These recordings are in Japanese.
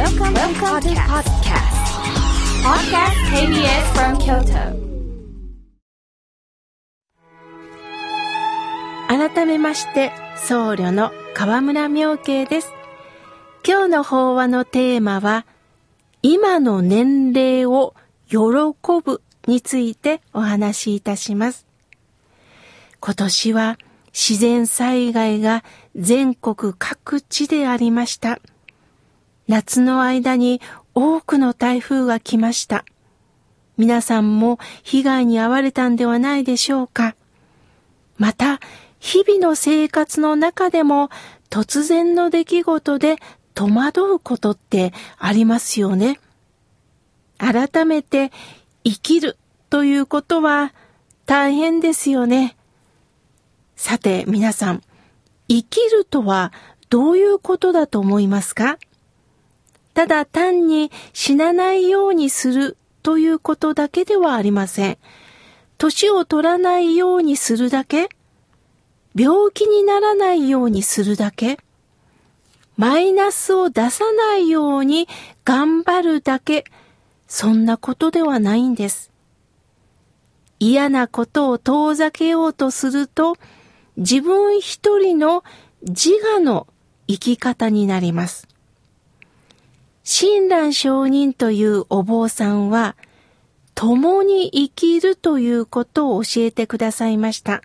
Welcome, Welcome to podcast. Podcast KBS from Kyoto. 改めまして、僧侶の河村明慶です。今日の法話のテーマは、今の年齢を喜ぶについてお話しいたします。今年は自然災害が全国各地でありました。夏の間に多くの台風が来ました。皆さんも被害に遭われたんではないでしょうか。また、日々の生活の中でも突然の出来事で戸惑うことってありますよね。改めて生きるということは大変ですよね。さて皆さん、生きるとはどういうことだと思いますか？ただ単に死なないようにするということだけではありません。年を取らないようにするだけ病気にならないようにするだけマイナスを出さないように頑張るだけそんなことではないんです。嫌なことを遠ざけようとすると自分一人の自我の生き方になります。親鸞上人というお坊さんは共に生きるということを教えてくださいました。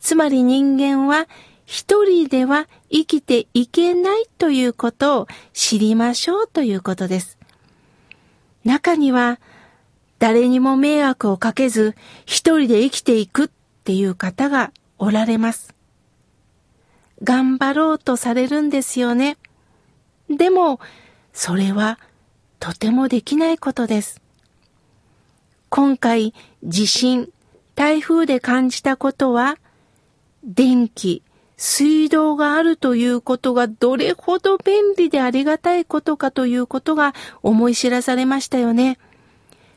つまり人間は一人では生きていけないということを知りましょうということです。中には誰にも迷惑をかけず一人で生きていくっていう方がおられます。頑張ろうとされるんですよね。でもそれはとてもできないことです。今回地震、台風で感じたことは電気、水道があるということがどれほど便利でありがたいことかということが思い知らされましたよね。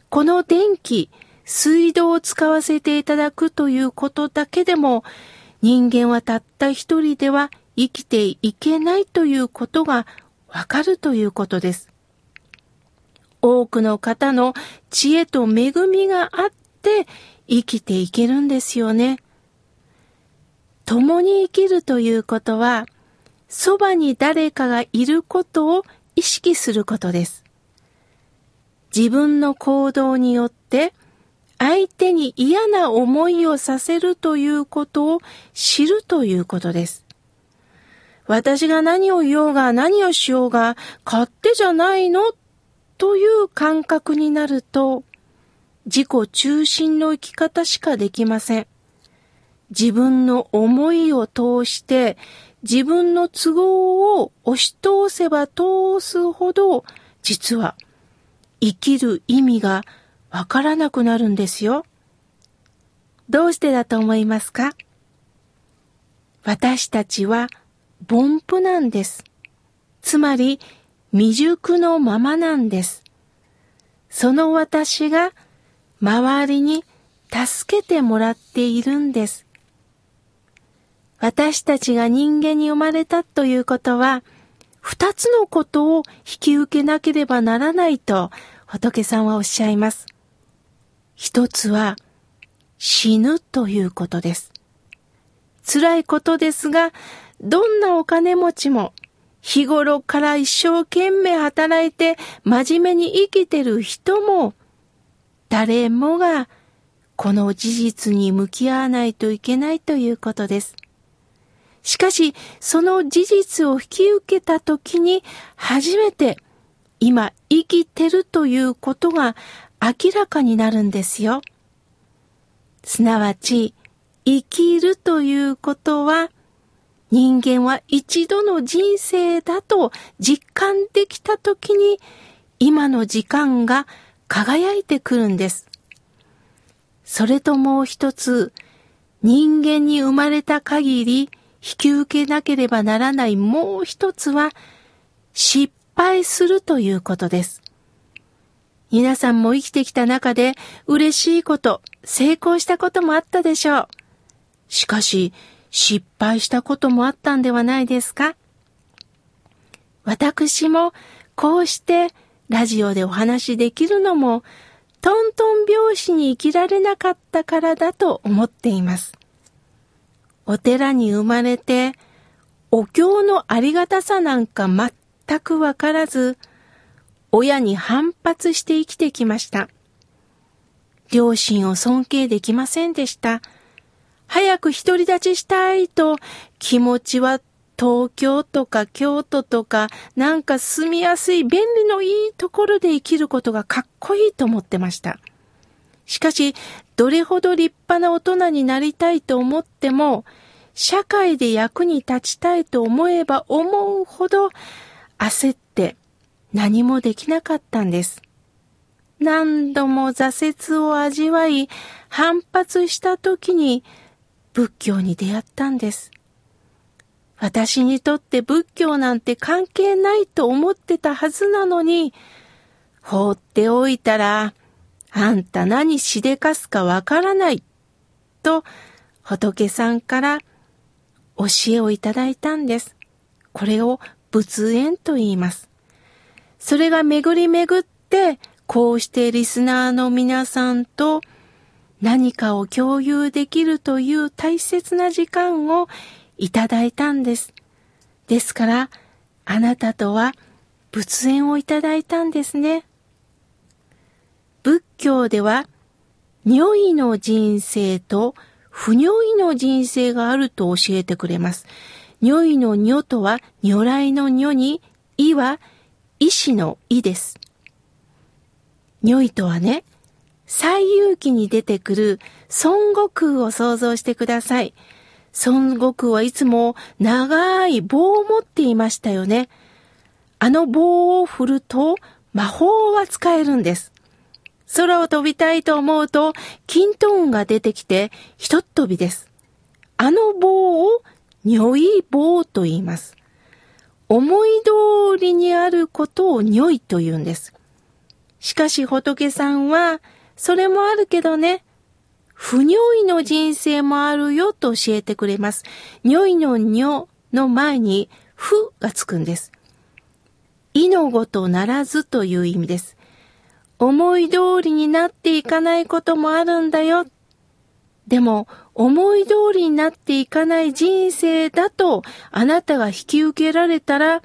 この電気、水道を使わせていただくということだけでも人間はたった一人では生きていけないということがわかるということです。多くの方の知恵と恵みがあって生きていけるんですよね。共に生きるということは、そばに誰かがいることを意識することです。自分の行動によって相手に嫌な思いをさせるということを知るということです。私が何を言おうが何をしようが勝手じゃないの？という感覚になると自己中心の生き方しかできません。自分の思いを通して自分の都合を押し通せば通すほど実は生きる意味がわからなくなるんですよ。どうしてだと思いますか？私たちは凡夫なんです。つまり未熟のままなんです。その私が周りに助けてもらっているんです。私たちが人間に生まれたということは、二つのことを引き受けなければならないと仏さんはおっしゃいます。一つは死ぬということです。辛いことですが、どんなお金持ちも日頃から一生懸命働いて真面目に生きてる人も誰もがこの事実に向き合わないといけないということです。しかし、その事実を引き受けたときに初めて今生きてるということが明らかになるんですよ。すなわち、生きるということは人間は一度の人生だと実感できたときに今の時間が輝いてくるんです。それともう一つ、人間に生まれた限り引き受けなければならないもう一つは失敗するということです。皆さんも生きてきた中で嬉しいこと、成功したこともあったでしょう。しかし、失敗したこともあったんではないですか？私もこうしてラジオでお話できるのも、トントン拍子に生きられなかったからだと思っています。お寺に生まれて、お経のありがたさなんか全くわからず、親に反発して生きてきました。両親を尊敬できませんでした。早く独り立ちしたいと気持ちは東京とか京都とかなんか住みやすい便利のいいところで生きることがかっこいいと思ってました。しかし、どれほど立派な大人になりたいと思っても、社会で役に立ちたいと思えば思うほど焦って何もできなかったんです。何度も挫折を味わい、反発した時に仏教に出会ったんです。私にとって仏教なんて関係ないと思ってたはずなのに、放っておいたら、あんた何しでかすかわからない、と仏さんから教えをいただいたんです。これを仏縁と言います。それが巡り巡って、こうしてリスナーの皆さんと何かを共有できるという大切な時間をいただいたんです。ですから、あなたとは仏縁をいただいたんですね。仏教では、如意の人生と不如意の人生があると教えてくれます。如意の如とは如来の如に、意は意志の意です。如意とはね、西遊記に出てくる孫悟空を想像してください。孫悟空はいつも長い棒を持っていましたよね。あの棒を振ると魔法が使えるんです。空を飛びたいと思うと、金トーンが出てきて、ひとっ飛びです。あの棒を、如意棒と言います。思い通りにあることを如意と言うんです。しかし仏さんは、それもあるけどね、不如意の人生もあるよと教えてくれます。如意の如の前に、不がつくんです。意のごとならずという意味です。思い通りになっていかないこともあるんだよ。でも、思い通りになっていかない人生だと、あなたが引き受けられたら、引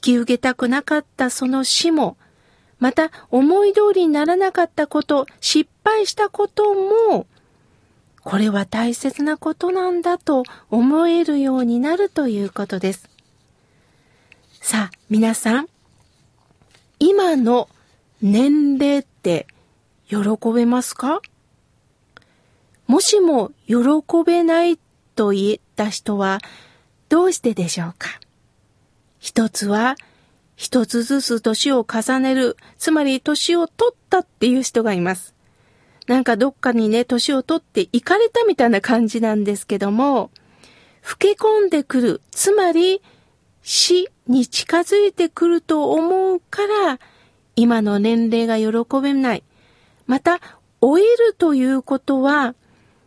き受けたくなかったその死も、また思い通りにならなかったこと、失敗したことも、これは大切なことなんだと思えるようになるということです。さあ、皆さん、今の年齢って喜べますか？もしも喜べないと言った人はどうしてでしょうか？一つは一つずつ年を重ねる、つまり年を取ったっていう人がいます。なんかどっかにね、年を取って行かれたみたいな感じなんですけども、老け込んでくる、つまり死に近づいてくると思うから、今の年齢が喜べない。また、老いるということは、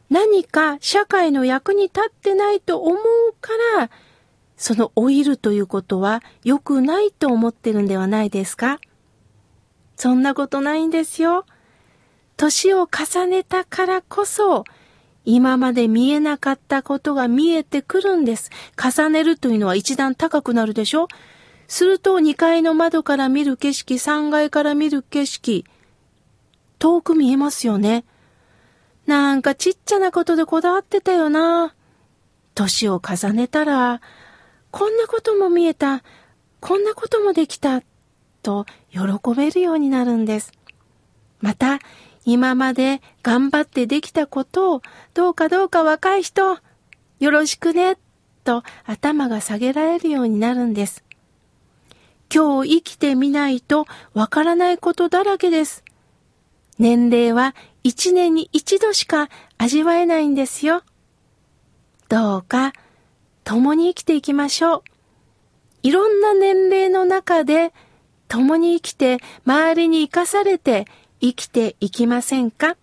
何か社会の役に立ってないと思うから、その老いるということは良くないと思ってるんではないですか？そんなことないんですよ。年を重ねたからこそ、今まで見えなかったことが見えてくるんです。重ねるというのは一段高くなるでしょ？すると2階の窓から見る景色、3階から見る景色、遠く見えますよね。なんかちっちゃなことでこだわってたよな。年を重ねたら、こんなことも見えた、こんなこともできた、と喜べるようになるんです。また、今まで頑張ってできたことを、どうかどうか若い人、よろしくね、と頭が下げられるようになるんです。今日生きてみないとわからないことだらけです。年齢は一年に一度しか味わえないんですよ。どうか共に生きていきましょう。いろんな年齢の中で共に生きて周りに生かされて生きていきませんか？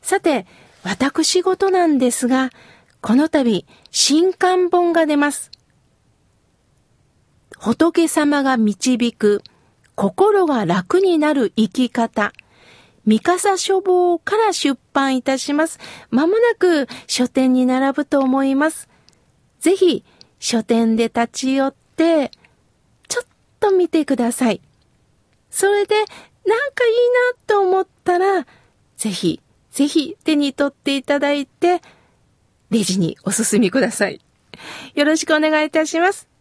さて、私事なんですが、この度新刊本が出ます。仏様が導く心が楽になる生き方。三笠書房から出版いたします。まもなく書店に並ぶと思います。ぜひ書店で立ち寄って、ちょっと見てください。それで、なんかいいなと思ったら、ぜひ、ぜひ手に取っていただいて、レジにお進みください。よろしくお願いいたします。